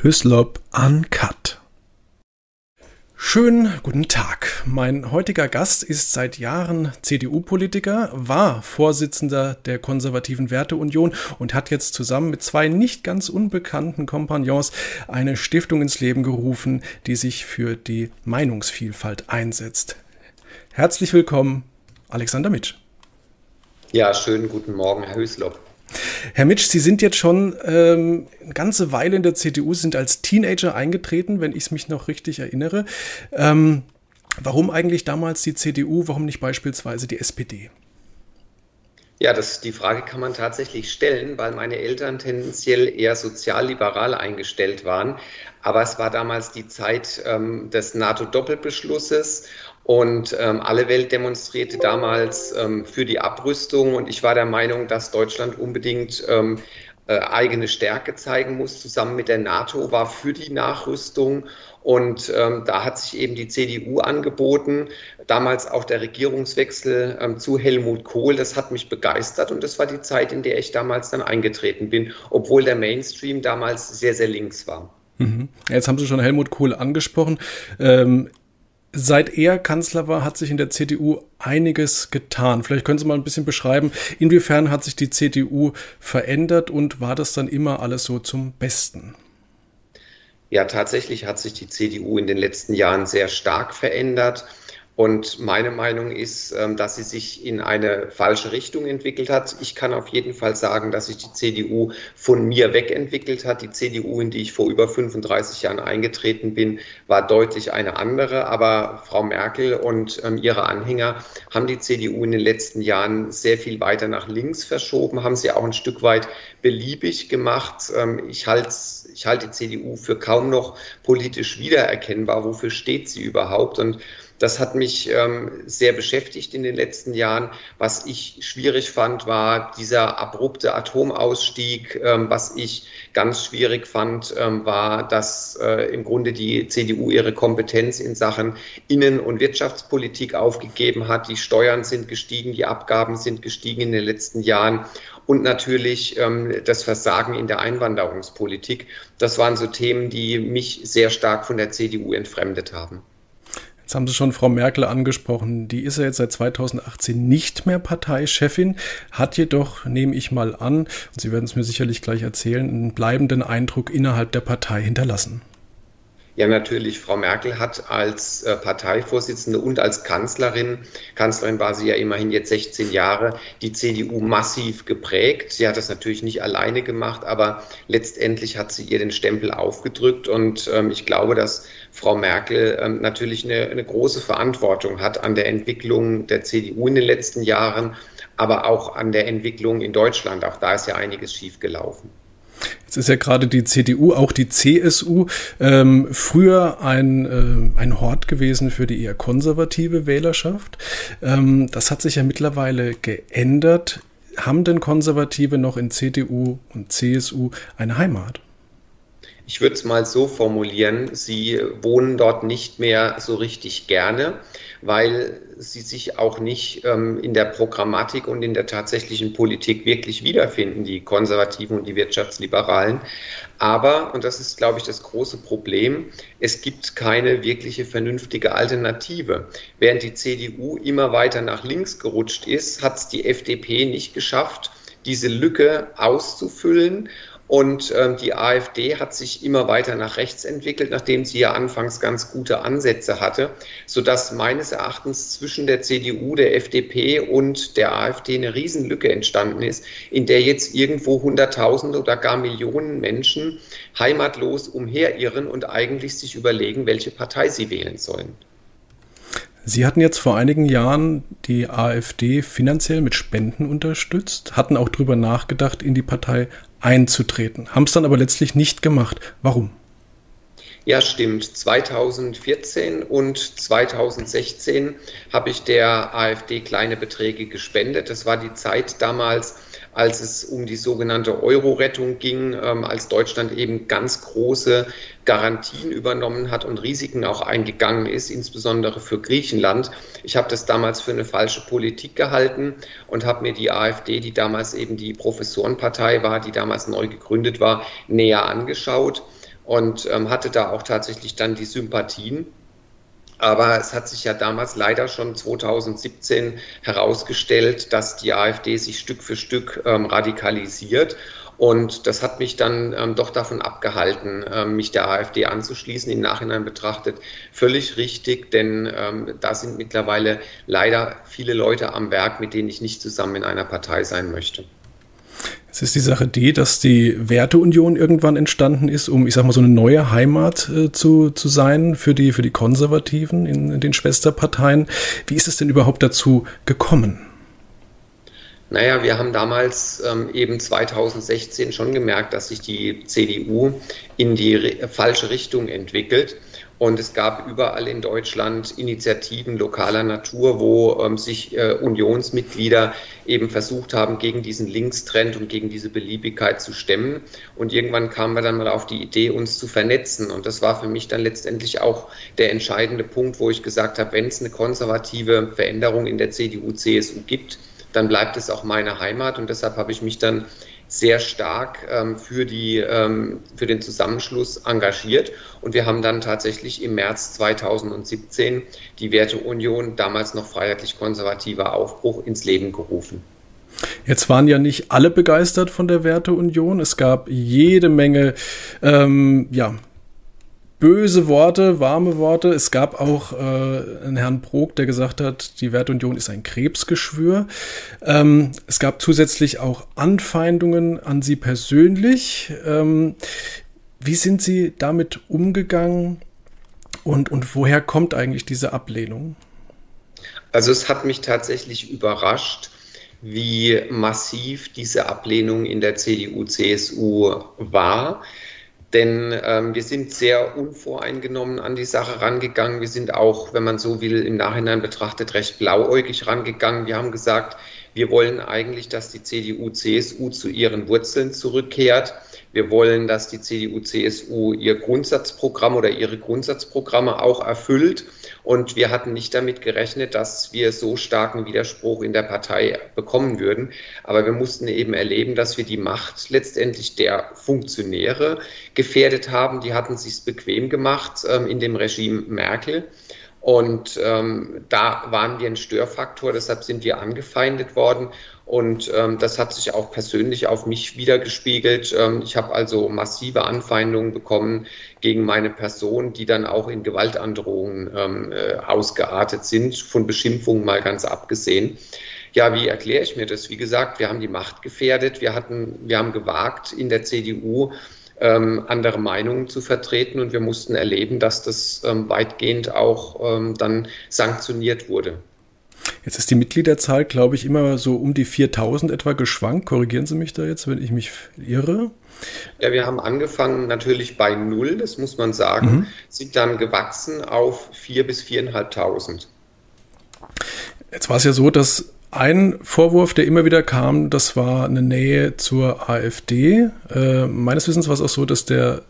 Hyslop Uncut. Schönen guten Tag. Mein heutiger Gast ist seit Jahren CDU-Politiker, war Vorsitzender der Konservativen Werteunion und hat jetzt zusammen mit zwei nicht ganz unbekannten Kompagnons eine Stiftung ins Leben gerufen, die sich für die Meinungsvielfalt einsetzt. Herzlich willkommen, Alexander Mitsch. Ja, schönen guten Morgen, Herr Hüslop. Herr Mitsch, Sie sind jetzt schon ähm, eine ganze Weile in der CDU, sind als Teenager eingetreten, wenn ich es mich noch richtig erinnere. Ähm, warum eigentlich damals die CDU, warum nicht beispielsweise die SPD? Ja, das, die Frage kann man tatsächlich stellen, weil meine Eltern tendenziell eher sozialliberal eingestellt waren. Aber es war damals die Zeit ähm, des NATO-Doppelbeschlusses und ähm, alle Welt demonstrierte damals ähm, für die Abrüstung. Und ich war der Meinung, dass Deutschland unbedingt ähm, äh, eigene Stärke zeigen muss, zusammen mit der NATO, war für die Nachrüstung. Und ähm, da hat sich eben die CDU angeboten, damals auch der Regierungswechsel ähm, zu Helmut Kohl. Das hat mich begeistert und das war die Zeit, in der ich damals dann eingetreten bin, obwohl der Mainstream damals sehr, sehr links war. Mhm. Jetzt haben Sie schon Helmut Kohl angesprochen. Ähm, Seit er Kanzler war, hat sich in der CDU einiges getan. Vielleicht können Sie mal ein bisschen beschreiben, inwiefern hat sich die CDU verändert und war das dann immer alles so zum Besten? Ja, tatsächlich hat sich die CDU in den letzten Jahren sehr stark verändert. Und meine Meinung ist, ähm, dass sie sich in eine falsche Richtung entwickelt hat. Ich kann auf jeden Fall sagen, dass sich die CDU von mir wegentwickelt hat. Die CDU, in die ich vor über 35 Jahren eingetreten bin, war deutlich eine andere. Aber Frau Merkel und ähm, ihre Anhänger haben die CDU in den letzten Jahren sehr viel weiter nach links verschoben, haben sie auch ein Stück weit beliebig gemacht. Ähm, ich halte ich halte die CDU für kaum noch politisch wiedererkennbar. Wofür steht sie überhaupt? Und das hat mich ähm, sehr beschäftigt in den letzten Jahren. Was ich schwierig fand, war dieser abrupte Atomausstieg. Ähm, was ich ganz schwierig fand, ähm, war, dass äh, im Grunde die CDU ihre Kompetenz in Sachen Innen- und Wirtschaftspolitik aufgegeben hat. Die Steuern sind gestiegen, die Abgaben sind gestiegen in den letzten Jahren und natürlich ähm, das Versagen in der Einwanderungspolitik. Das waren so Themen, die mich sehr stark von der CDU entfremdet haben. Jetzt haben Sie schon Frau Merkel angesprochen. Die ist ja jetzt seit 2018 nicht mehr Parteichefin, hat jedoch, nehme ich mal an, und Sie werden es mir sicherlich gleich erzählen, einen bleibenden Eindruck innerhalb der Partei hinterlassen. Ja, natürlich. Frau Merkel hat als äh, Parteivorsitzende und als Kanzlerin, Kanzlerin war sie ja immerhin jetzt 16 Jahre, die CDU massiv geprägt. Sie hat das natürlich nicht alleine gemacht, aber letztendlich hat sie ihr den Stempel aufgedrückt. Und ähm, ich glaube, dass Frau Merkel ähm, natürlich eine, eine große Verantwortung hat an der Entwicklung der CDU in den letzten Jahren, aber auch an der Entwicklung in Deutschland. Auch da ist ja einiges schiefgelaufen. Jetzt ist ja gerade die CDU, auch die CSU, ähm, früher ein, äh, ein Hort gewesen für die eher konservative Wählerschaft. Ähm, das hat sich ja mittlerweile geändert. Haben denn Konservative noch in CDU und CSU eine Heimat? Ich würde es mal so formulieren, sie wohnen dort nicht mehr so richtig gerne, weil sie sich auch nicht ähm, in der Programmatik und in der tatsächlichen Politik wirklich wiederfinden, die Konservativen und die Wirtschaftsliberalen. Aber, und das ist, glaube ich, das große Problem, es gibt keine wirkliche vernünftige Alternative. Während die CDU immer weiter nach links gerutscht ist, hat es die FDP nicht geschafft, diese Lücke auszufüllen und ähm, die AfD hat sich immer weiter nach rechts entwickelt, nachdem sie ja anfangs ganz gute Ansätze hatte, sodass meines Erachtens zwischen der CDU, der FDP und der AfD eine Riesenlücke entstanden ist, in der jetzt irgendwo Hunderttausende oder gar Millionen Menschen heimatlos umherirren und eigentlich sich überlegen, welche Partei sie wählen sollen. Sie hatten jetzt vor einigen Jahren die AfD finanziell mit Spenden unterstützt, hatten auch darüber nachgedacht, in die Partei einzutreten, haben es dann aber letztlich nicht gemacht. Warum? Ja, stimmt. 2014 und 2016 habe ich der AfD kleine Beträge gespendet. Das war die Zeit damals, als es um die sogenannte Euro-Rettung ging, ähm, als Deutschland eben ganz große Garantien übernommen hat und Risiken auch eingegangen ist, insbesondere für Griechenland. Ich habe das damals für eine falsche Politik gehalten und habe mir die AfD, die damals eben die Professorenpartei war, die damals neu gegründet war, näher angeschaut und ähm, hatte da auch tatsächlich dann die Sympathien. Aber es hat sich ja damals leider schon 2017 herausgestellt, dass die AfD sich Stück für Stück ähm, radikalisiert. Und das hat mich dann ähm, doch davon abgehalten, ähm, mich der AfD anzuschließen. Im Nachhinein betrachtet völlig richtig, denn ähm, da sind mittlerweile leider viele Leute am Werk, mit denen ich nicht zusammen in einer Partei sein möchte. Es ist die Sache die, dass die Werteunion irgendwann entstanden ist, um, ich sag mal, so eine neue Heimat äh, zu, zu sein für die, für die Konservativen in, in den Schwesterparteien. Wie ist es denn überhaupt dazu gekommen? Naja, wir haben damals ähm, eben 2016 schon gemerkt, dass sich die CDU in die falsche Richtung entwickelt. Und es gab überall in Deutschland Initiativen lokaler Natur, wo ähm, sich äh, Unionsmitglieder eben versucht haben, gegen diesen Linkstrend und gegen diese Beliebigkeit zu stemmen. Und irgendwann kamen wir dann mal auf die Idee, uns zu vernetzen. Und das war für mich dann letztendlich auch der entscheidende Punkt, wo ich gesagt habe, wenn es eine konservative Veränderung in der CDU, CSU gibt, dann bleibt es auch meine Heimat. Und deshalb habe ich mich dann sehr stark ähm, für, die, ähm, für den Zusammenschluss engagiert. Und wir haben dann tatsächlich im März 2017 die Werteunion, damals noch freiheitlich-konservativer Aufbruch, ins Leben gerufen. Jetzt waren ja nicht alle begeistert von der Werteunion. Es gab jede Menge ähm, ja, böse Worte, warme Worte. Es gab auch äh, einen Herrn Brok, der gesagt hat, die Wertunion ist ein Krebsgeschwür. Ähm, es gab zusätzlich auch Anfeindungen an Sie persönlich. Ähm, wie sind Sie damit umgegangen und, und woher kommt eigentlich diese Ablehnung? Also es hat mich tatsächlich überrascht, wie massiv diese Ablehnung in der CDU, CSU war. Denn ähm, wir sind sehr unvoreingenommen an die Sache rangegangen. Wir sind auch, wenn man so will, im Nachhinein betrachtet recht blauäugig rangegangen. Wir haben gesagt, wir wollen eigentlich, dass die CDU, CSU zu ihren Wurzeln zurückkehrt. Wir wollen, dass die CDU, CSU ihr Grundsatzprogramm oder ihre Grundsatzprogramme auch erfüllt. Und wir hatten nicht damit gerechnet, dass wir so starken Widerspruch in der Partei bekommen würden. Aber wir mussten eben erleben, dass wir die Macht letztendlich der Funktionäre gefährdet haben. Die hatten sich bequem gemacht ähm, in dem Regime Merkel. Und ähm, da waren wir ein Störfaktor, deshalb sind wir angefeindet worden. Und ähm, das hat sich auch persönlich auf mich wiedergespiegelt. Ähm, ich habe also massive Anfeindungen bekommen gegen meine Person, die dann auch in Gewaltandrohungen ähm, äh, ausgeartet sind, von Beschimpfungen mal ganz abgesehen. Ja, wie erkläre ich mir das? Wie gesagt, wir haben die Macht gefährdet. Wir hatten, wir haben gewagt, in der CDU ähm, andere Meinungen zu vertreten und wir mussten erleben, dass das ähm, weitgehend auch ähm, dann sanktioniert wurde. Jetzt ist die Mitgliederzahl, glaube ich, immer so um die 4000 etwa geschwankt. Korrigieren Sie mich da jetzt, wenn ich mich irre. Ja, wir haben angefangen natürlich bei null, das muss man sagen, mhm. sind dann gewachsen auf 4.000 bis 4.500. Jetzt war es ja so, dass ein Vorwurf, der immer wieder kam, das war eine Nähe zur AfD. Äh, meines Wissens war es auch so, dass der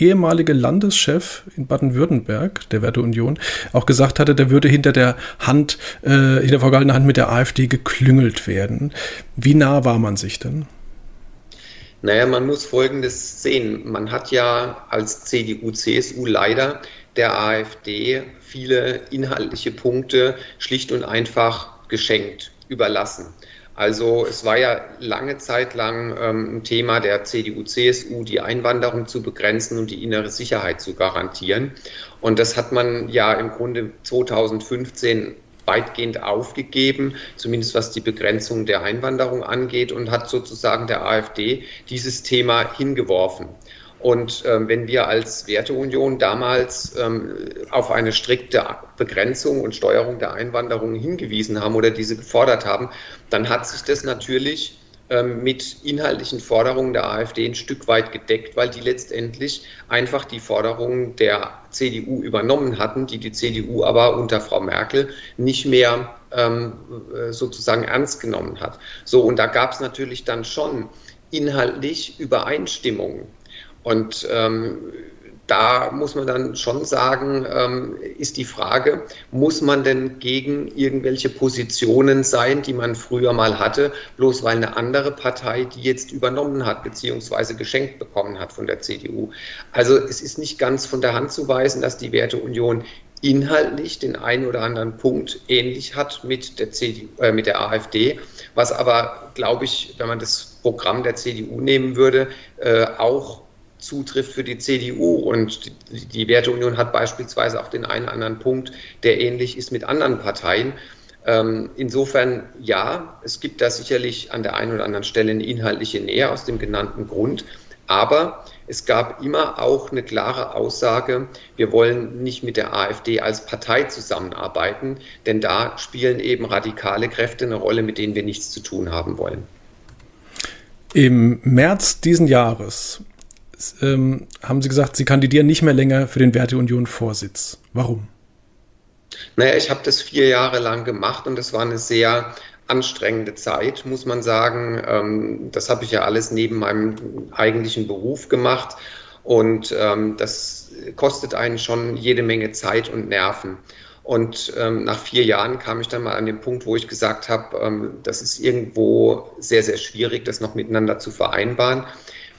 ehemalige Landeschef in Baden-Württemberg der Werteunion auch gesagt hatte, der würde hinter der Hand, äh, hinter vorgehaltener Hand mit der AfD geklüngelt werden. Wie nah war man sich denn? Naja, man muss Folgendes sehen. Man hat ja als CDU, CSU leider der AfD viele inhaltliche Punkte schlicht und einfach geschenkt, überlassen. Also es war ja lange Zeit lang ähm, ein Thema der CDU, CSU, die Einwanderung zu begrenzen und die innere Sicherheit zu garantieren. Und das hat man ja im Grunde 2015 weitgehend aufgegeben, zumindest was die Begrenzung der Einwanderung angeht, und hat sozusagen der AfD dieses Thema hingeworfen. Und ähm, wenn wir als Werteunion damals ähm, auf eine strikte Begrenzung und Steuerung der Einwanderung hingewiesen haben oder diese gefordert haben, dann hat sich das natürlich ähm, mit inhaltlichen Forderungen der AfD ein Stück weit gedeckt, weil die letztendlich einfach die Forderungen der CDU übernommen hatten, die die CDU aber unter Frau Merkel nicht mehr ähm, äh, sozusagen ernst genommen hat. So, und da gab es natürlich dann schon inhaltlich Übereinstimmungen. Und ähm, da muss man dann schon sagen, ähm, ist die Frage, muss man denn gegen irgendwelche Positionen sein, die man früher mal hatte, bloß weil eine andere Partei die jetzt übernommen hat, beziehungsweise geschenkt bekommen hat von der CDU. Also es ist nicht ganz von der Hand zu weisen, dass die Werteunion inhaltlich den einen oder anderen Punkt ähnlich hat mit der, CDU, äh, mit der AfD, was aber, glaube ich, wenn man das Programm der CDU nehmen würde, äh, auch zutrifft für die CDU. Und die, die Werteunion hat beispielsweise auch den einen oder anderen Punkt, der ähnlich ist mit anderen Parteien. Ähm, insofern ja, es gibt da sicherlich an der einen oder anderen Stelle eine inhaltliche Nähe aus dem genannten Grund. Aber es gab immer auch eine klare Aussage, wir wollen nicht mit der AfD als Partei zusammenarbeiten, denn da spielen eben radikale Kräfte eine Rolle, mit denen wir nichts zu tun haben wollen. Im März diesen Jahres ähm, haben Sie gesagt, Sie kandidieren nicht mehr länger für den Werteunion-Vorsitz. Warum? Naja, ich habe das vier Jahre lang gemacht und das war eine sehr anstrengende Zeit, muss man sagen. Ähm, das habe ich ja alles neben meinem eigentlichen Beruf gemacht und ähm, das kostet einen schon jede Menge Zeit und Nerven. Und ähm, nach vier Jahren kam ich dann mal an den Punkt, wo ich gesagt habe, das ist irgendwo sehr, sehr schwierig, das noch miteinander zu vereinbaren.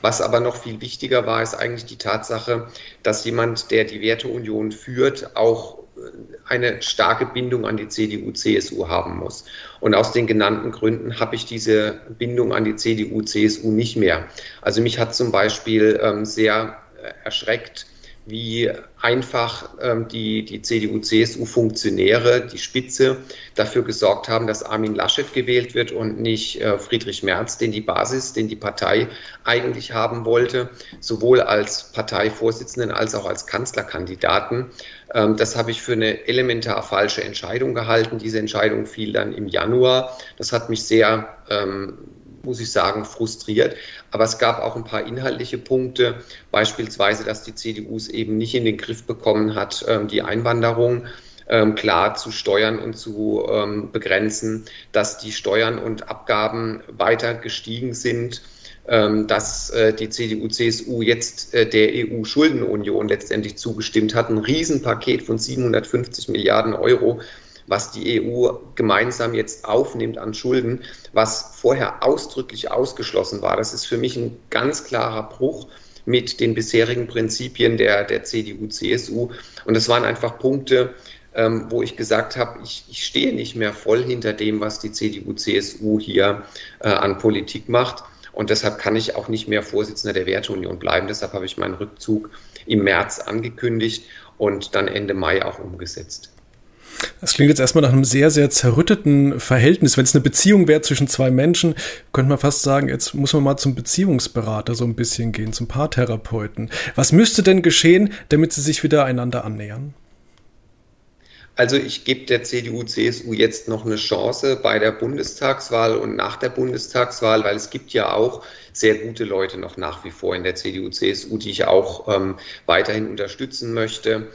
Was aber noch viel wichtiger war, ist eigentlich die Tatsache, dass jemand, der die Werteunion führt, auch äh, eine starke Bindung an die CDU, CSU haben muss. Und aus den genannten Gründen habe ich diese Bindung an die CDU, CSU nicht mehr. Also mich hat zum Beispiel ähm, sehr äh, erschreckt, wie einfach ähm, die, die CDU-CSU-Funktionäre, die Spitze, dafür gesorgt haben, dass Armin Laschet gewählt wird und nicht äh, Friedrich Merz, den die Basis, den die Partei eigentlich haben wollte, sowohl als Parteivorsitzenden als auch als Kanzlerkandidaten. Ähm, das habe ich für eine elementar falsche Entscheidung gehalten. Diese Entscheidung fiel dann im Januar. Das hat mich sehr ähm, muss ich sagen, frustriert. Aber es gab auch ein paar inhaltliche Punkte, beispielsweise, dass die CDU es eben nicht in den Griff bekommen hat, ähm, die Einwanderung ähm, klar zu steuern und zu ähm, begrenzen, dass die Steuern und Abgaben weiter gestiegen sind dass äh, die CDU, CSU jetzt äh, der EU-Schuldenunion letztendlich zugestimmt hat. Ein Riesenpaket von 750 Milliarden Euro, was die EU gemeinsam jetzt aufnimmt an Schulden, was vorher ausdrücklich ausgeschlossen war. Das ist für mich ein ganz klarer Bruch mit den bisherigen Prinzipien der, der CDU, CSU. Und das waren einfach Punkte, ähm, wo ich gesagt habe, ich, ich, stehe nicht mehr voll hinter dem, was die CDU, CSU hier äh, an Politik macht. Und deshalb kann ich auch nicht mehr Vorsitzender der Werteunion bleiben. Deshalb habe ich meinen Rückzug im März angekündigt und dann Ende Mai auch umgesetzt. Das klingt jetzt erstmal nach einem sehr, sehr zerrütteten Verhältnis. Wenn es eine Beziehung wäre zwischen zwei Menschen, könnte man fast sagen, jetzt muss man mal zum Beziehungsberater so ein bisschen gehen, zum Paartherapeuten. Was müsste denn geschehen, damit sie sich wieder einander annähern? Also ich gebe der CDU, CSU jetzt noch eine Chance bei der Bundestagswahl und nach der Bundestagswahl, weil es gibt ja auch sehr gute Leute noch nach wie vor in der CDU, CSU, die ich auch ähm, weiterhin unterstützen möchte.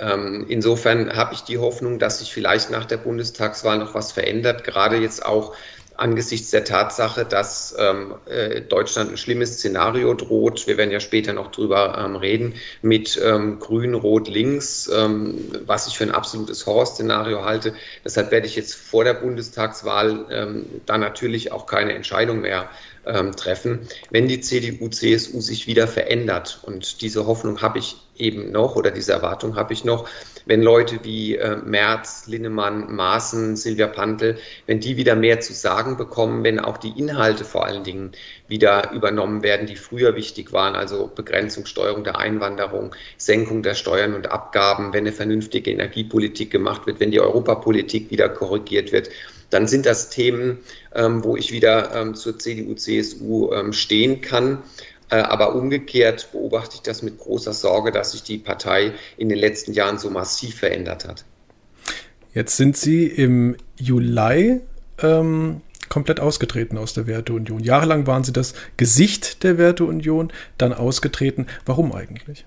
Ähm, insofern habe ich die Hoffnung, dass sich vielleicht nach der Bundestagswahl noch was verändert, gerade jetzt auch angesichts der Tatsache, dass ähm, äh, Deutschland ein schlimmes Szenario droht. Wir werden ja später noch drüber ähm, reden mit ähm, Grün, Rot, Links, ähm, was ich für ein absolutes Horrorszenario halte. Deshalb werde ich jetzt vor der Bundestagswahl ähm, da natürlich auch keine Entscheidung mehr treffen. Wenn die CDU, CSU sich wieder verändert und diese Hoffnung habe ich eben noch oder diese Erwartung habe ich noch, wenn Leute wie äh, Merz, Linnemann, Maaßen, Silvia Pantel, wenn die wieder mehr zu sagen bekommen, wenn auch die Inhalte vor allen Dingen wieder übernommen werden, die früher wichtig waren, also Begrenzung, Steuerung der Einwanderung, Senkung der Steuern und Abgaben, wenn eine vernünftige Energiepolitik gemacht wird, wenn die Europapolitik wieder korrigiert wird, dann sind das Themen, ähm, wo ich wieder ähm, zur CDU, CSU ähm, stehen kann. Äh, aber umgekehrt beobachte ich das mit großer Sorge, dass sich die Partei in den letzten Jahren so massiv verändert hat. Jetzt sind Sie im Juli ähm, komplett ausgetreten aus der Werteunion. Jahrelang waren Sie das Gesicht der Werteunion, dann ausgetreten. Warum eigentlich?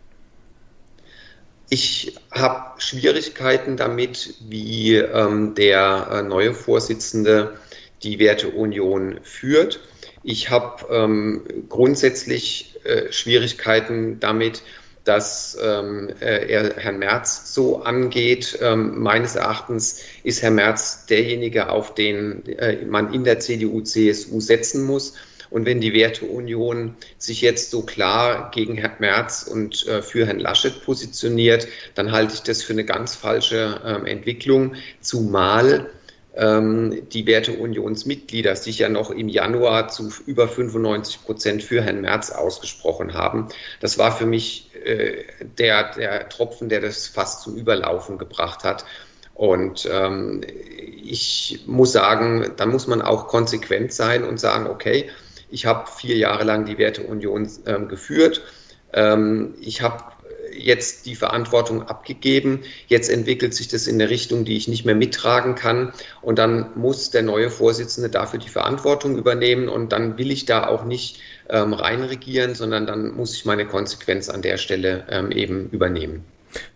Ich habe Schwierigkeiten damit, wie ähm, der äh, neue Vorsitzende die Werteunion führt. Ich habe ähm, grundsätzlich äh, Schwierigkeiten damit, dass ähm, äh, er Herrn Merz so angeht. Ähm, meines Erachtens ist Herr Merz derjenige, auf den äh, man in der CDU, CSU setzen muss. Und wenn die Werteunion sich jetzt so klar gegen Herrn Merz und äh, für Herrn Laschet positioniert, dann halte ich das für eine ganz falsche ähm, Entwicklung, zumal ähm, die Werteunionsmitglieder sich ja noch im Januar zu über 95 Prozent für Herrn Merz ausgesprochen haben. Das war für mich äh, der, der Tropfen, der das fast zum Überlaufen gebracht hat. Und ähm, ich muss sagen, da muss man auch konsequent sein und sagen, okay, ich habe vier Jahre lang die Werteunion ähm, geführt. Ähm, ich habe jetzt die Verantwortung abgegeben. Jetzt entwickelt sich das in eine Richtung, die ich nicht mehr mittragen kann. Und dann muss der neue Vorsitzende dafür die Verantwortung übernehmen. Und dann will ich da auch nicht ähm, reinregieren, sondern dann muss ich meine Konsequenz an der Stelle ähm, eben übernehmen.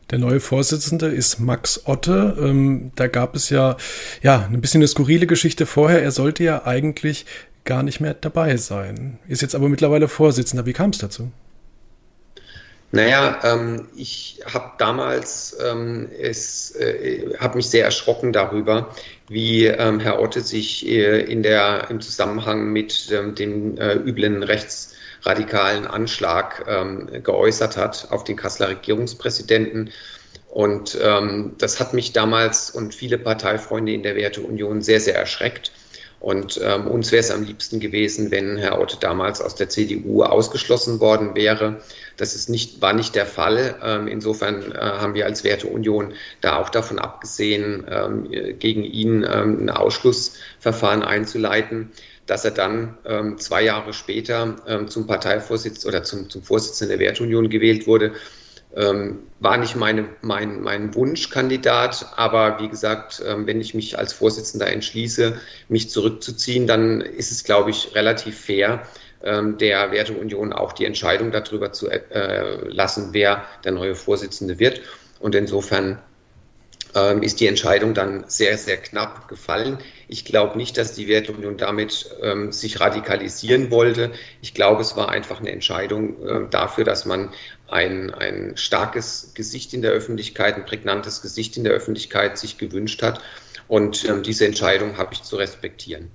Der neue Vorsitzende ist Max Otte. Ähm, da gab es ja, ja ein bisschen eine skurrile Geschichte vorher. Er sollte ja eigentlich gar nicht mehr dabei sein. Ist jetzt aber mittlerweile Vorsitzender. Wie kam es dazu? Naja, ähm, ich habe damals ähm, es, äh, habe mich sehr erschrocken darüber, wie ähm, Herr Otte sich äh, in der, im Zusammenhang mit ähm, dem äh, üblen rechtsradikalen Anschlag ähm, geäußert hat auf den Kasseler Regierungspräsidenten. Und ähm, das hat mich damals und viele Parteifreunde in der Werteunion sehr, sehr erschreckt. Und ähm, uns wäre es am liebsten gewesen, wenn Herr Otte damals aus der CDU ausgeschlossen worden wäre. Das ist nicht, war nicht der Fall. Ähm, insofern äh, haben wir als Werteunion da auch davon abgesehen, ähm, gegen ihn ähm, ein Ausschlussverfahren einzuleiten. Dass er dann ähm, zwei Jahre später ähm, zum Parteivorsitz oder zum, zum Vorsitzenden der Werteunion gewählt wurde, ähm, war nicht meine, mein, mein Wunschkandidat, aber wie gesagt, ähm, wenn ich mich als Vorsitzender entschließe, mich zurückzuziehen, dann ist es, glaube ich, relativ fair, ähm, der Werteunion auch die Entscheidung darüber zu äh, lassen, wer der neue Vorsitzende wird. Und insofern ähm, ist die Entscheidung dann sehr, sehr knapp gefallen. Ich glaube nicht, dass die Werteunion damit ähm, sich radikalisieren wollte. Ich glaube, es war einfach eine Entscheidung äh, dafür, dass man ein, ein starkes Gesicht in der Öffentlichkeit, ein prägnantes Gesicht in der Öffentlichkeit sich gewünscht hat. Und ähm, diese Entscheidung habe ich zu respektieren.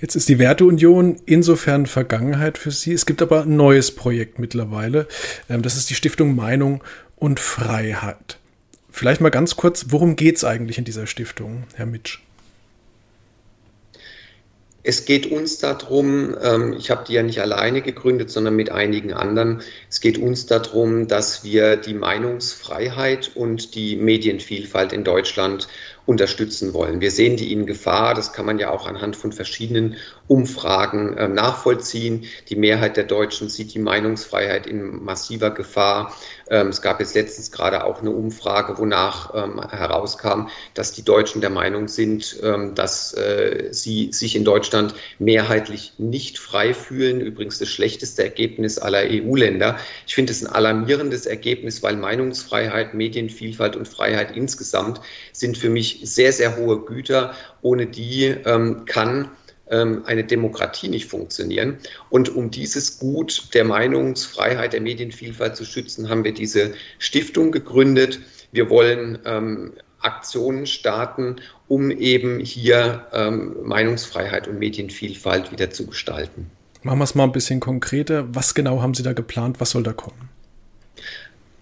Jetzt ist die Werteunion insofern Vergangenheit für Sie. Es gibt aber ein neues Projekt mittlerweile. Ähm, das ist die Stiftung Meinung und Freiheit. Vielleicht mal ganz kurz, worum geht es eigentlich in dieser Stiftung, Herr Mitsch? Es geht uns darum, ähm, ich habe die ja nicht alleine gegründet, sondern mit einigen anderen. Es geht uns darum, dass wir die Meinungsfreiheit und die Medienvielfalt in Deutschland unterstützen wollen. Wir sehen die in Gefahr. Das kann man ja auch anhand von verschiedenen Umfragen äh, nachvollziehen. Die Mehrheit der Deutschen sieht die Meinungsfreiheit in massiver Gefahr. Ähm, es gab jetzt letztens gerade auch eine Umfrage, wonach ähm, herauskam, dass die Deutschen der Meinung sind, ähm, dass äh, sie sich in Deutschland mehrheitlich nicht frei fühlen. Übrigens das schlechteste Ergebnis aller EU-Länder. Ich finde es ein alarmierendes Ergebnis, weil Meinungsfreiheit, Medienvielfalt und Freiheit insgesamt sind für mich sehr, sehr hohe Güter. Ohne die kann eine Demokratie nicht funktionieren. Und um dieses Gut der Meinungsfreiheit, der Medienvielfalt zu schützen, haben wir diese Stiftung gegründet. Wir wollen ähm, Aktionen starten, um eben hier ähm, Meinungsfreiheit und Medienvielfalt wieder zu gestalten. Machen wir es mal ein bisschen konkreter. Was genau haben Sie da geplant? Was soll da kommen?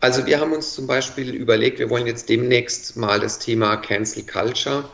Also wir haben uns zum Beispiel überlegt, wir wollen jetzt demnächst mal das Thema Cancel Culture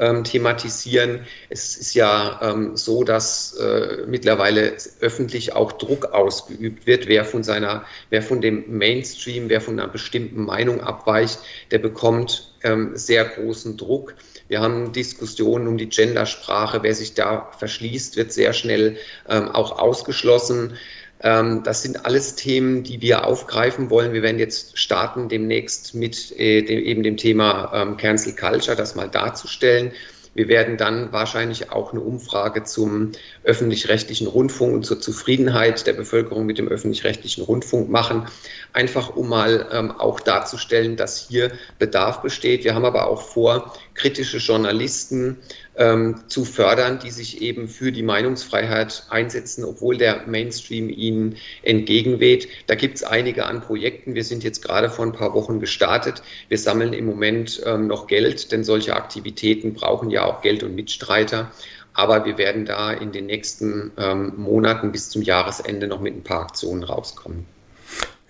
ähm, thematisieren. Es ist ja ähm, so, dass äh, mittlerweile öffentlich auch Druck ausgeübt wird, wer von seiner, wer von dem Mainstream, wer von einer bestimmten Meinung abweicht, der bekommt ähm, sehr großen Druck. Wir haben Diskussionen um die Gendersprache. Wer sich da verschließt, wird sehr schnell ähm, auch ausgeschlossen. Ähm, das sind alles Themen, die wir aufgreifen wollen. Wir werden jetzt starten demnächst mit äh, eben dem Thema ähm, Cancel Culture, das mal darzustellen. Wir werden dann wahrscheinlich auch eine Umfrage zum öffentlich-rechtlichen Rundfunk und zur Zufriedenheit der Bevölkerung mit dem öffentlich-rechtlichen Rundfunk machen, einfach um mal ähm, auch darzustellen, dass hier Bedarf besteht. Wir haben aber auch vor, kritische Journalisten ähm, zu fördern, die sich eben für die Meinungsfreiheit einsetzen, obwohl der Mainstream ihnen entgegenweht. Da gibt es einige an Projekten. Wir sind jetzt gerade vor ein paar Wochen gestartet. Wir sammeln im Moment ähm, noch Geld, denn solche Aktivitäten brauchen ja auch Geld und Mitstreiter. Aber wir werden da in den nächsten ähm, Monaten bis zum Jahresende noch mit ein paar Aktionen rauskommen.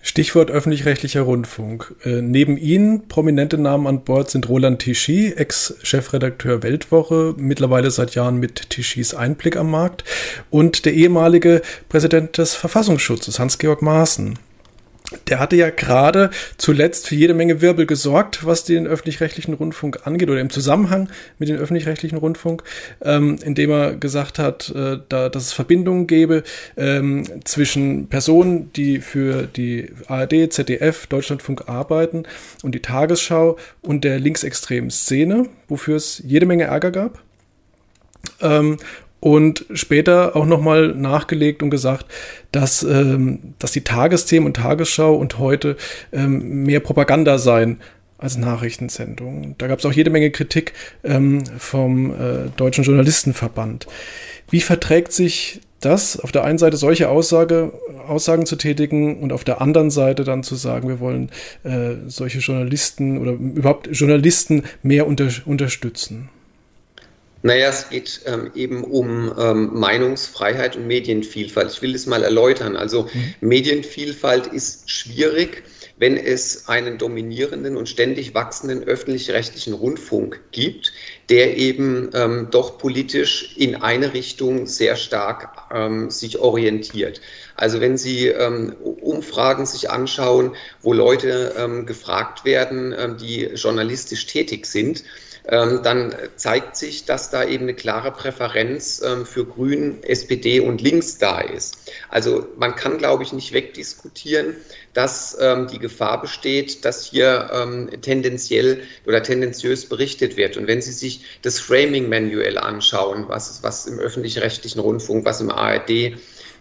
Stichwort öffentlich-rechtlicher Rundfunk. Äh, neben Ihnen prominente Namen an Bord sind Roland Tichy, Ex-Chefredakteur Weltwoche, mittlerweile seit Jahren mit Tichys Einblick am Markt, und der ehemalige Präsident des Verfassungsschutzes, Hans-Georg Maaßen der hatte ja gerade zuletzt für jede Menge Wirbel gesorgt, was den öffentlich-rechtlichen Rundfunk angeht oder im Zusammenhang mit dem öffentlich-rechtlichen Rundfunk, ähm, indem er gesagt hat, äh, da, dass es Verbindungen gäbe ähm, zwischen Personen, die für die ARD, ZDF, Deutschlandfunk arbeiten und die Tagesschau und der linksextremen Szene, wofür es jede Menge Ärger gab. Ähm, und später auch nochmal nachgelegt und gesagt, dass, ähm, dass die Tagesthemen und Tagesschau und heute ähm, mehr Propaganda seien als Nachrichtensendungen. Da gab es auch jede Menge Kritik ähm, vom äh, Deutschen Journalistenverband. Wie verträgt sich das, auf der einen Seite solche Aussage, Aussagen zu tätigen und auf der anderen Seite dann zu sagen, wir wollen äh, solche Journalisten oder überhaupt Journalisten mehr unter, unterstützen? Naja, es geht ähm, eben um ähm, Meinungsfreiheit und Medienvielfalt. Ich will das mal erläutern. Also mhm. Medienvielfalt ist schwierig, wenn es einen dominierenden und ständig wachsenden öffentlich-rechtlichen Rundfunk gibt, der eben ähm, doch politisch in eine Richtung sehr stark ähm, sich orientiert. Also wenn Sie ähm, Umfragen sich anschauen, wo Leute ähm, gefragt werden, ähm, die journalistisch tätig sind, dann zeigt sich, dass da eben eine klare Präferenz ähm, für Grün, SPD und Links da ist. Also man kann, glaube ich, nicht wegdiskutieren, dass ähm, die Gefahr besteht, dass hier ähm, tendenziell oder tendenziös berichtet wird. Und wenn Sie sich das Framing manuell anschauen, was, was im öffentlich-rechtlichen Rundfunk, was im ARD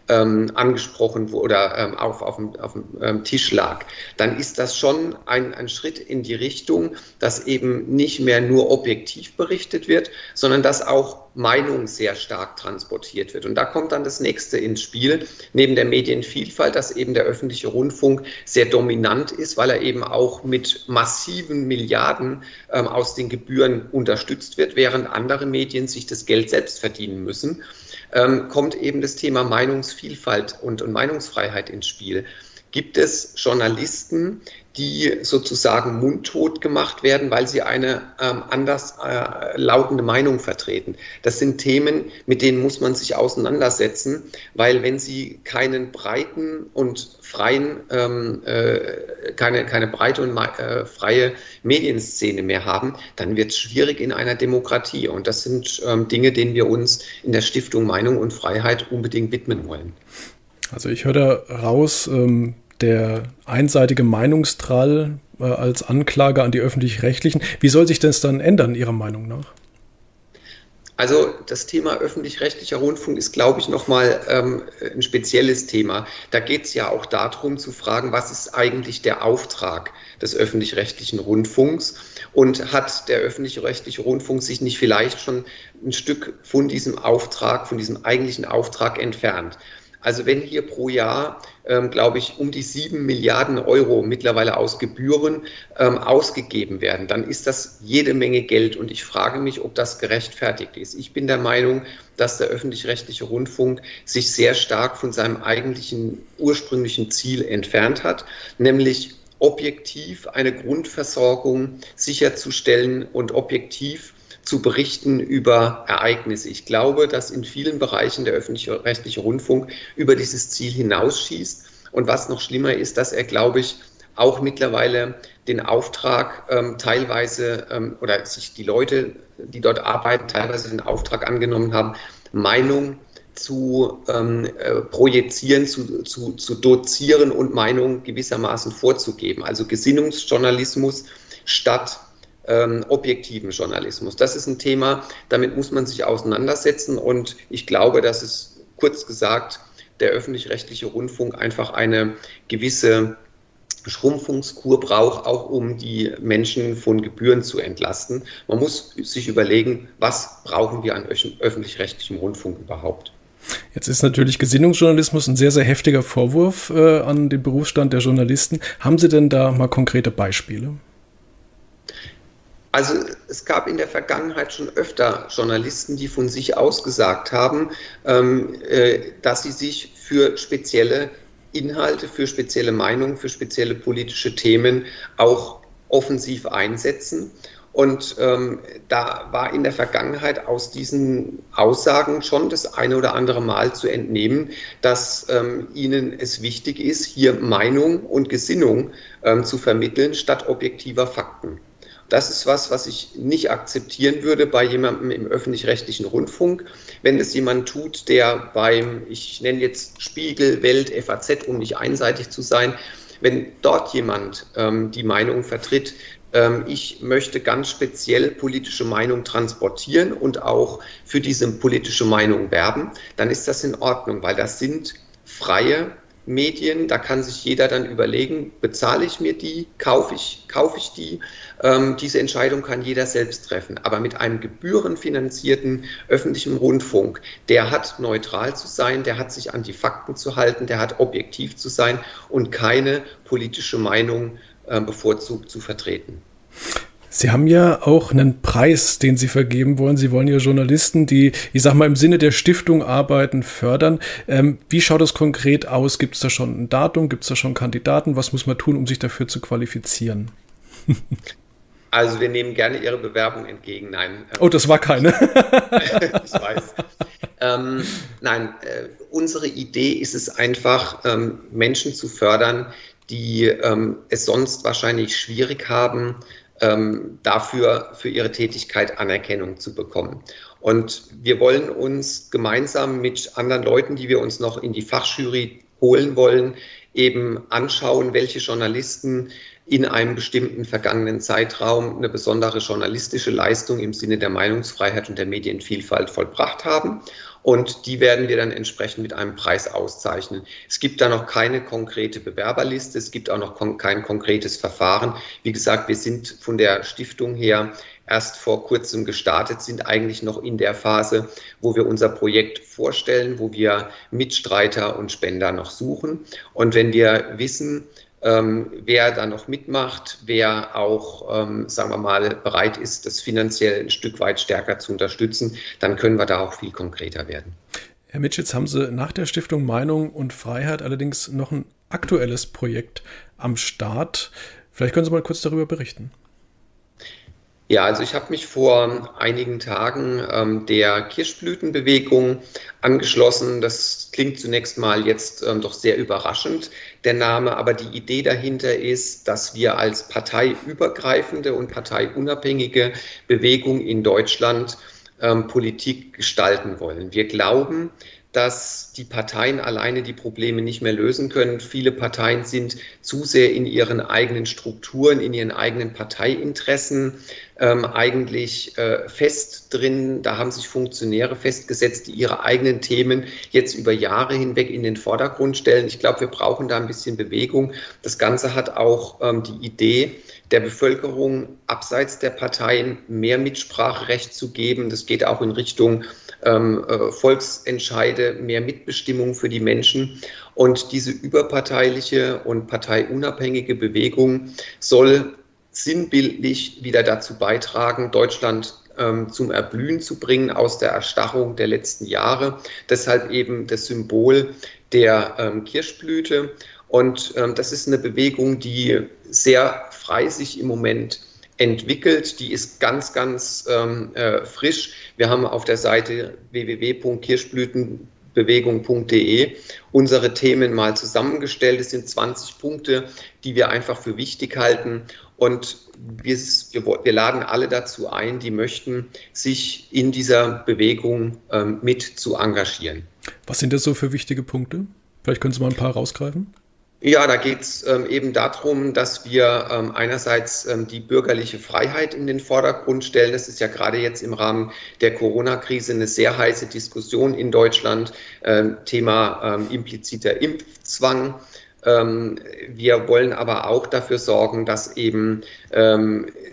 ähm, angesprochen wurde oder ähm, auf, auf dem, auf dem ähm, Tisch lag, dann ist das schon ein, ein Schritt in die Richtung, dass eben nicht mehr nur objektiv berichtet wird, sondern dass auch Meinung sehr stark transportiert wird. Und da kommt dann das nächste ins Spiel, neben der Medienvielfalt, dass eben der öffentliche Rundfunk sehr dominant ist, weil er eben auch mit massiven Milliarden ähm, aus den Gebühren unterstützt wird, während andere Medien sich das Geld selbst verdienen müssen ähm, kommt eben das Thema Meinungsvielfalt und, und Meinungsfreiheit ins Spiel. Gibt es Journalisten, die sozusagen mundtot gemacht werden, weil sie eine ähm, anders äh, lautende Meinung vertreten. Das sind Themen, mit denen muss man sich auseinandersetzen, weil wenn sie keinen breiten und freien, ähm, äh, keine, keine breite und äh, freie Medienszene mehr haben, dann wird es schwierig in einer Demokratie. Und das sind ähm, Dinge, denen wir uns in der Stiftung Meinung und Freiheit unbedingt widmen wollen. Also ich höre da raus, ähm, der einseitige Meinungstrall äh, als Anklage an die öffentlich-rechtlichen. Wie soll sich das dann ändern, Ihrer Meinung nach? Also das Thema öffentlich-rechtlicher Rundfunk ist, glaube ich, nochmal ähm, ein spezielles Thema. Da geht es ja auch darum zu fragen, was ist eigentlich der Auftrag des öffentlich-rechtlichen Rundfunks und hat der öffentlich-rechtliche Rundfunk sich nicht vielleicht schon ein Stück von diesem Auftrag, von diesem eigentlichen Auftrag entfernt. Also wenn hier pro Jahr, ähm, glaube ich, um die sieben Milliarden Euro mittlerweile aus Gebühren ähm, ausgegeben werden, dann ist das jede Menge Geld. Und ich frage mich, ob das gerechtfertigt ist. Ich bin der Meinung, dass der öffentlich-rechtliche Rundfunk sich sehr stark von seinem eigentlichen ursprünglichen Ziel entfernt hat, nämlich objektiv eine Grundversorgung sicherzustellen und objektiv zu berichten über Ereignisse. Ich glaube, dass in vielen Bereichen der öffentlich-rechtliche Rundfunk über dieses Ziel hinausschießt. Und was noch schlimmer ist, dass er, glaube ich, auch mittlerweile den Auftrag ähm, teilweise ähm, oder sich die Leute, die dort arbeiten, teilweise den Auftrag angenommen haben, Meinung zu ähm, äh, projizieren, zu, zu, zu dozieren und Meinung gewissermaßen vorzugeben. Also Gesinnungsjournalismus statt ähm, objektiven Journalismus. Das ist ein Thema, damit muss man sich auseinandersetzen und ich glaube, dass es kurz gesagt der öffentlich-rechtliche Rundfunk einfach eine gewisse Schrumpfungskur braucht, auch um die Menschen von Gebühren zu entlasten. Man muss sich überlegen, was brauchen wir an öffentlich-rechtlichem Rundfunk überhaupt. Jetzt ist natürlich Gesinnungsjournalismus ein sehr, sehr heftiger Vorwurf äh, an den Berufsstand der Journalisten. Haben Sie denn da mal konkrete Beispiele? Also es gab in der Vergangenheit schon öfter Journalisten, die von sich ausgesagt haben, ähm, äh, dass sie sich für spezielle Inhalte, für spezielle Meinungen, für spezielle politische Themen auch offensiv einsetzen. Und ähm, da war in der Vergangenheit aus diesen Aussagen schon das eine oder andere Mal zu entnehmen, dass ähm, ihnen es wichtig ist, hier Meinung und Gesinnung ähm, zu vermitteln statt objektiver Fakten. Das ist was, was ich nicht akzeptieren würde bei jemandem im öffentlich-rechtlichen Rundfunk. Wenn es jemand tut, der beim, ich nenne jetzt Spiegel, Welt, FAZ, um nicht einseitig zu sein, wenn dort jemand ähm, die Meinung vertritt, ähm, ich möchte ganz speziell politische Meinung transportieren und auch für diese politische Meinung werben, dann ist das in Ordnung, weil das sind freie Medien, da kann sich jeder dann überlegen, bezahle ich mir die, kaufe ich, kaufe ich die. Ähm, diese Entscheidung kann jeder selbst treffen. Aber mit einem gebührenfinanzierten öffentlichen Rundfunk, der hat neutral zu sein, der hat sich an die Fakten zu halten, der hat objektiv zu sein und keine politische Meinung äh, bevorzugt zu vertreten. Sie haben ja auch einen Preis, den Sie vergeben wollen. Sie wollen ja Journalisten, die, ich sag mal, im Sinne der Stiftung arbeiten, fördern. Ähm, wie schaut das konkret aus? Gibt es da schon ein Datum? Gibt es da schon Kandidaten? Was muss man tun, um sich dafür zu qualifizieren? Also wir nehmen gerne Ihre Bewerbung entgegen. Nein. Ähm, oh, das war keine. ich weiß. Ähm, nein, äh, unsere Idee ist es einfach, ähm, Menschen zu fördern, die ähm, es sonst wahrscheinlich schwierig haben, ähm, dafür für ihre Tätigkeit Anerkennung zu bekommen. Und wir wollen uns gemeinsam mit anderen Leuten, die wir uns noch in die Fachjury holen wollen, eben anschauen, welche Journalisten in einem bestimmten vergangenen Zeitraum eine besondere journalistische Leistung im Sinne der Meinungsfreiheit und der Medienvielfalt vollbracht haben und die werden wir dann entsprechend mit einem Preis auszeichnen. Es gibt da noch keine konkrete Bewerberliste, es gibt auch noch kon kein konkretes Verfahren. Wie gesagt, wir sind von der Stiftung her erst vor kurzem gestartet, sind eigentlich noch in der Phase, wo wir unser Projekt vorstellen, wo wir Mitstreiter und Spender noch suchen. Und wenn wir wissen, ähm, wer da noch mitmacht, wer auch, ähm, sagen wir mal, bereit ist, das finanziell ein Stück weit stärker zu unterstützen, dann können wir da auch viel konkreter werden. Herr Mitsch, jetzt haben Sie nach der Stiftung Meinung und Freiheit allerdings noch ein aktuelles Projekt am Start. Vielleicht können Sie mal kurz darüber berichten. Ja, also ich habe mich vor einigen Tagen ähm, der Kirschblütenbewegung angeschlossen. Das klingt zunächst mal jetzt ähm, doch sehr überraschend, der Name, aber die Idee dahinter ist, dass wir als parteiübergreifende und parteiunabhängige Bewegung in Deutschland ähm, Politik gestalten wollen. Wir glauben, dass die Parteien alleine die Probleme nicht mehr lösen können. Viele Parteien sind zu sehr in ihren eigenen Strukturen, in ihren eigenen Parteiinteressen ähm, eigentlich äh, fest drin. Da haben sich Funktionäre festgesetzt, die ihre eigenen Themen jetzt über Jahre hinweg in den Vordergrund stellen. Ich glaube, wir brauchen da ein bisschen Bewegung. Das Ganze hat auch ähm, die Idee, der Bevölkerung abseits der Parteien mehr Mitspracherecht zu geben. Das geht auch in Richtung ähm, äh, Volksentscheide, mehr Mitbestimmung für die Menschen. Und diese überparteiliche und parteiunabhängige Bewegung soll sinnbildlich wieder dazu beitragen, Deutschland ähm, zum Erblühen zu bringen aus der Erstarrung der letzten Jahre. Deshalb eben das Symbol der ähm, Kirschblüte. Und ähm, das ist eine Bewegung, die sehr frei sich im Moment entwickelt. Die ist ganz, ganz ähm, äh, frisch. Wir haben auf der Seite www.kirschblütenbewegung.de unsere Themen mal zusammengestellt. Es sind 20 Punkte, die wir einfach für wichtig halten. Und wir, wir, laden alle dazu ein, die möchten, sich in dieser Bewegung ähm, mit zu engagieren. Was sind das so für wichtige Punkte? Vielleicht können Sie mal ein paar rausgreifen. Ja, da geht es ähm, eben darum, dass wir ähm, einerseits ähm, die bürgerliche Freiheit in den Vordergrund stellen. Das ist ja gerade jetzt im Rahmen der Corona-Krise eine sehr heiße Diskussion in Deutschland. Ähm, Thema ähm, impliziter Impfzwang. Ähm, wir wollen aber auch dafür sorgen, dass eben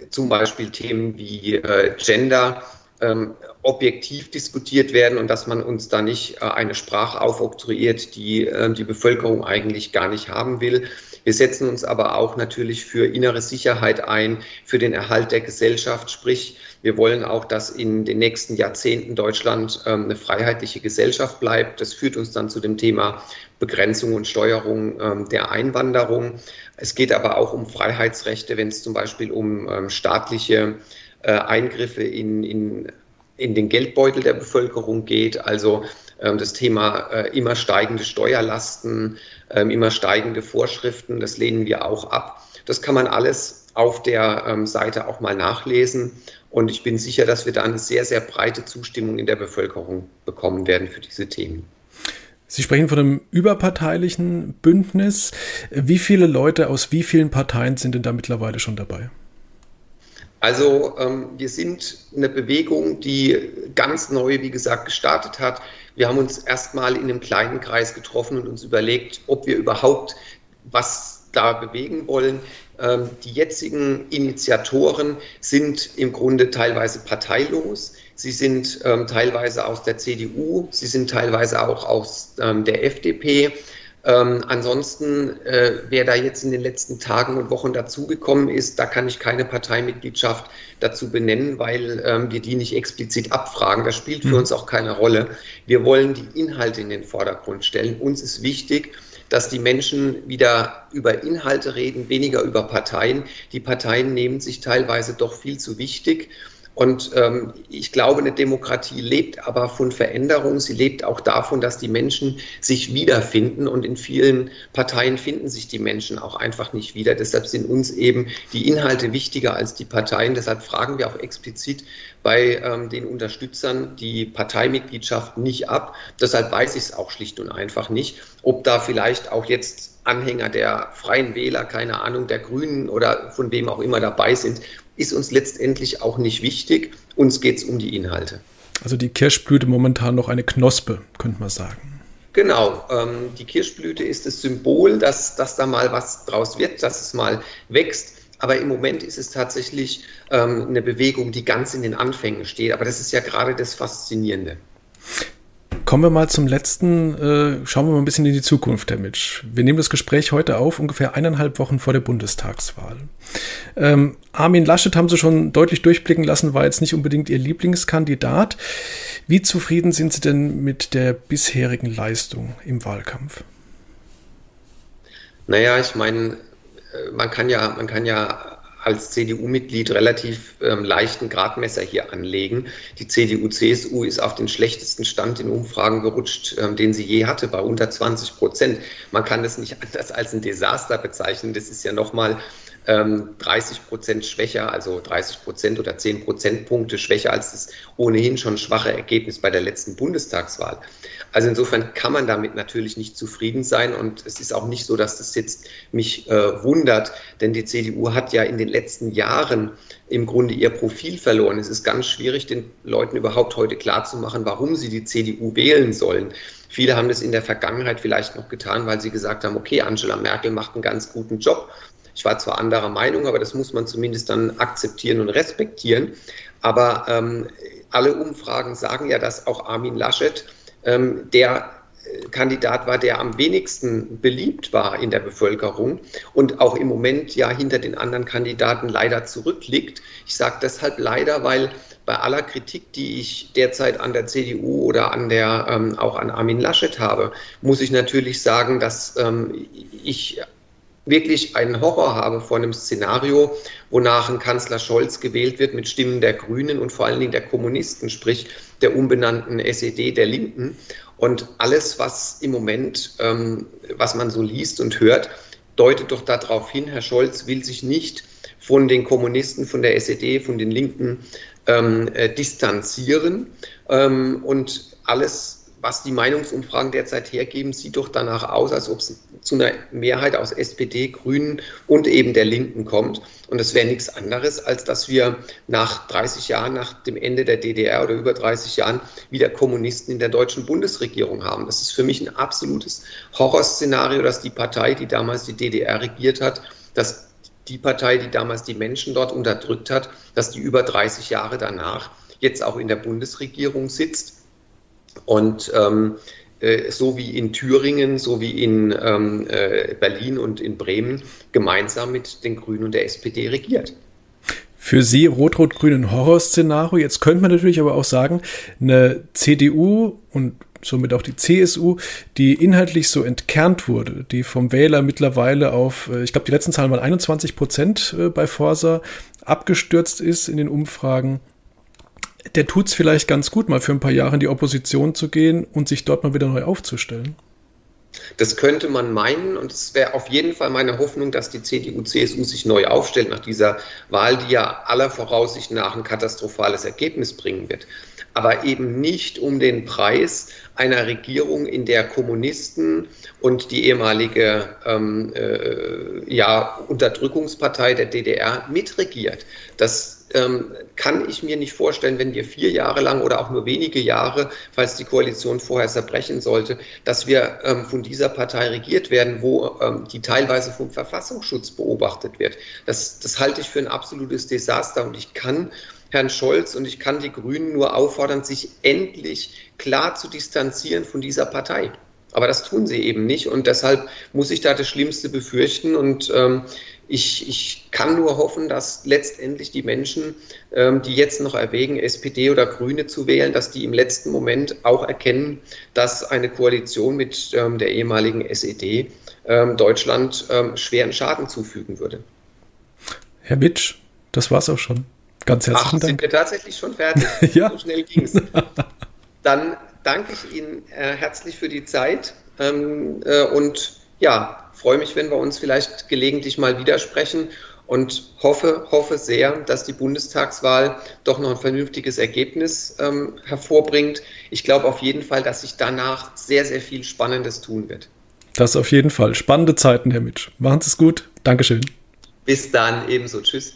zum Beispiel Themen wie äh, Gender ähm, objektiv diskutiert werden und dass man uns da nicht äh, eine Sprache aufoktroyiert, die äh, die Bevölkerung eigentlich gar nicht haben will. Wir setzen uns aber auch natürlich für innere Sicherheit ein, für den Erhalt der Gesellschaft. Sprich, wir wollen auch, dass in den nächsten Jahrzehnten Deutschland ähm, eine freiheitliche Gesellschaft bleibt. Das führt uns dann zu dem Thema Begrenzung und Steuerung ähm, der Einwanderung. Es geht aber auch um Freiheitsrechte, wenn es zum Beispiel um ähm, staatliche äh, Eingriffe in, in, in den Geldbeutel der Bevölkerung geht. Also ähm, das Thema äh, immer steigende Steuerlasten, ähm, immer steigende Vorschriften, das lehnen wir auch ab. Das kann man alles auf der ähm, Seite auch mal nachlesen. Und ich bin sicher, dass wir da eine sehr, sehr breite Zustimmung in der Bevölkerung bekommen werden für diese Themen. Sie sprechen von einem überparteilichen Bündnis. Wie viele Leute aus wie vielen Parteien sind denn da mittlerweile schon dabei? Also ähm, wir sind eine Bewegung, die ganz neu, wie gesagt, gestartet hat. Wir haben uns erstmal in einem kleinen Kreis getroffen und uns überlegt, ob wir überhaupt was da bewegen wollen. Ähm, die jetzigen Initiatoren sind im Grunde teilweise parteilos. Sie sind ähm, teilweise aus der CDU, sie sind teilweise auch aus ähm, der FDP. Ähm, ansonsten, äh, wer da jetzt in den letzten Tagen und Wochen dazugekommen ist, da kann ich keine Parteimitgliedschaft dazu benennen, weil ähm, wir die nicht explizit abfragen. Das spielt für mhm. uns auch keine Rolle. Wir wollen die Inhalte in den Vordergrund stellen. Uns ist wichtig, dass die Menschen wieder über Inhalte reden, weniger über Parteien. Die Parteien nehmen sich teilweise doch viel zu wichtig. Und ähm, ich glaube, eine Demokratie lebt aber von Veränderung. Sie lebt auch davon, dass die Menschen sich wiederfinden. Und in vielen Parteien finden sich die Menschen auch einfach nicht wieder. Deshalb sind uns eben die Inhalte wichtiger als die Parteien. Deshalb fragen wir auch explizit bei ähm, den Unterstützern die Parteimitgliedschaft nicht ab. Deshalb weiß ich es auch schlicht und einfach nicht, ob da vielleicht auch jetzt Anhänger der Freien Wähler, keine Ahnung, der Grünen oder von wem auch immer dabei sind, ist uns letztendlich auch nicht wichtig. Uns geht es um die Inhalte. Also die Kirschblüte momentan noch eine Knospe, könnte man sagen. Genau, ähm, die Kirschblüte ist das Symbol, dass, dass da mal was draus wird, dass es mal wächst. Aber im Moment ist es tatsächlich ähm, eine Bewegung, die ganz in den Anfängen steht. Aber das ist ja gerade das Faszinierende. Kommen wir mal zum letzten, äh, schauen wir mal ein bisschen in die Zukunft, Herr Mitsch. Wir nehmen das Gespräch heute auf, ungefähr eineinhalb Wochen vor der Bundestagswahl. Ähm, Armin Laschet haben Sie schon deutlich durchblicken lassen, war jetzt nicht unbedingt Ihr Lieblingskandidat. Wie zufrieden sind Sie denn mit der bisherigen Leistung im Wahlkampf? Naja, ich meine, äh, man kann ja, man kann ja als CDU-Mitglied relativ ähm, leichten Gradmesser hier anlegen. Die CDU-CSU ist auf den schlechtesten Stand in Umfragen gerutscht, ähm, den sie je hatte, bei unter 20 Prozent. Man kann das nicht anders als ein Desaster bezeichnen. Das ist ja nochmal ähm, 30 Prozent schwächer, also 30 Prozent oder 10 Prozentpunkte schwächer als das ohnehin schon schwache Ergebnis bei der letzten Bundestagswahl. Also insofern kann man damit natürlich nicht zufrieden sein und es ist auch nicht so, dass das jetzt mich äh, wundert, denn die CDU hat ja in den letzten Jahren im Grunde ihr Profil verloren. Es ist ganz schwierig, den Leuten überhaupt heute klarzumachen, warum sie die CDU wählen sollen. Viele haben das in der Vergangenheit vielleicht noch getan, weil sie gesagt haben, okay, Angela Merkel macht einen ganz guten Job. Ich war zwar anderer Meinung, aber das muss man zumindest dann akzeptieren und respektieren. Aber ähm, alle Umfragen sagen ja, dass auch Armin Laschet ähm, der äh, Kandidat war, der am wenigsten beliebt war in der Bevölkerung und auch im Moment ja hinter den anderen Kandidaten leider zurückliegt. Ich sage deshalb leider, weil bei aller Kritik, die ich derzeit an der CDU oder an der ähm, auch an Armin Laschet habe, muss ich natürlich sagen, dass ähm, ich wirklich einen Horror habe vor einem Szenario, wonach ein Kanzler Scholz gewählt wird mit Stimmen der Grünen und vor allen Dingen der Kommunisten, sprich der umbenannten SED der Linken. Und alles, was im Moment, ähm, was man so liest und hört, deutet doch darauf hin, Herr Scholz will sich nicht von den Kommunisten, von der SED, von den Linken ähm, äh, distanzieren. Ähm, und alles was die Meinungsumfragen derzeit hergeben, sieht doch danach aus, als ob es zu einer Mehrheit aus SPD, Grünen und eben der Linken kommt. Und es wäre nichts anderes, als dass wir nach 30 Jahren, nach dem Ende der DDR oder über 30 Jahren wieder Kommunisten in der deutschen Bundesregierung haben. Das ist für mich ein absolutes Horrorszenario, dass die Partei, die damals die DDR regiert hat, dass die Partei, die damals die Menschen dort unterdrückt hat, dass die über 30 Jahre danach jetzt auch in der Bundesregierung sitzt und ähm, äh, so wie in Thüringen, so wie in ähm, äh, Berlin und in Bremen gemeinsam mit den Grünen und der SPD regiert. Für Sie Rot-Rot-Grün ein Horrorszenario. Jetzt könnte man natürlich aber auch sagen, eine CDU und somit auch die CSU, die inhaltlich so entkernt wurde, die vom Wähler mittlerweile auf, äh, ich glaube, die letzten Zahlen waren 21 Prozent bei Forsa, abgestürzt ist in den Umfragen der tut es vielleicht ganz gut, mal für ein paar Jahre in die Opposition zu gehen und sich dort mal wieder neu aufzustellen. Das könnte man meinen und es wäre auf jeden Fall meine Hoffnung, dass die CDU, CSU sich neu aufstellt nach dieser Wahl, die ja aller Voraussicht nach ein katastrophales Ergebnis bringen wird. Aber eben nicht um den Preis einer Regierung, in der Kommunisten und die ehemalige ähm, äh, ja, Unterdrückungspartei der DDR mitregiert. Das ähm, kann ich mir nicht vorstellen, wenn wir vier Jahre lang oder auch nur wenige Jahre, falls die Koalition vorher zerbrechen sollte, dass wir ähm, von dieser Partei regiert werden, wo ähm, die teilweise vom Verfassungsschutz beobachtet wird. Das, das halte ich für ein absolutes Desaster und ich kann Herrn Scholz und ich kann die Grünen nur auffordern, sich endlich klar zu distanzieren von dieser Partei. Aber das tun sie eben nicht und deshalb muss ich da das Schlimmste befürchten und ähm, ich, ich kann nur hoffen, dass letztendlich die Menschen, ähm, die jetzt noch erwägen, SPD oder Grüne zu wählen, dass die im letzten Moment auch erkennen, dass eine Koalition mit ähm, der ehemaligen SED ähm, Deutschland ähm, schweren Schaden zufügen würde. Herr Mitsch, das war's auch schon. Ganz herzlichen Ach, Dank. Sind wir tatsächlich schon fertig? ja. So schnell ging es. Dann danke ich Ihnen äh, herzlich für die Zeit ähm, äh, und ja, freue mich, wenn wir uns vielleicht gelegentlich mal widersprechen und hoffe, hoffe sehr, dass die Bundestagswahl doch noch ein vernünftiges Ergebnis ähm, hervorbringt. Ich glaube auf jeden Fall, dass sich danach sehr, sehr viel Spannendes tun wird. Das auf jeden Fall. Spannende Zeiten, Herr Mitsch. Machen Sie es gut. Dankeschön. Bis dann, ebenso. Tschüss.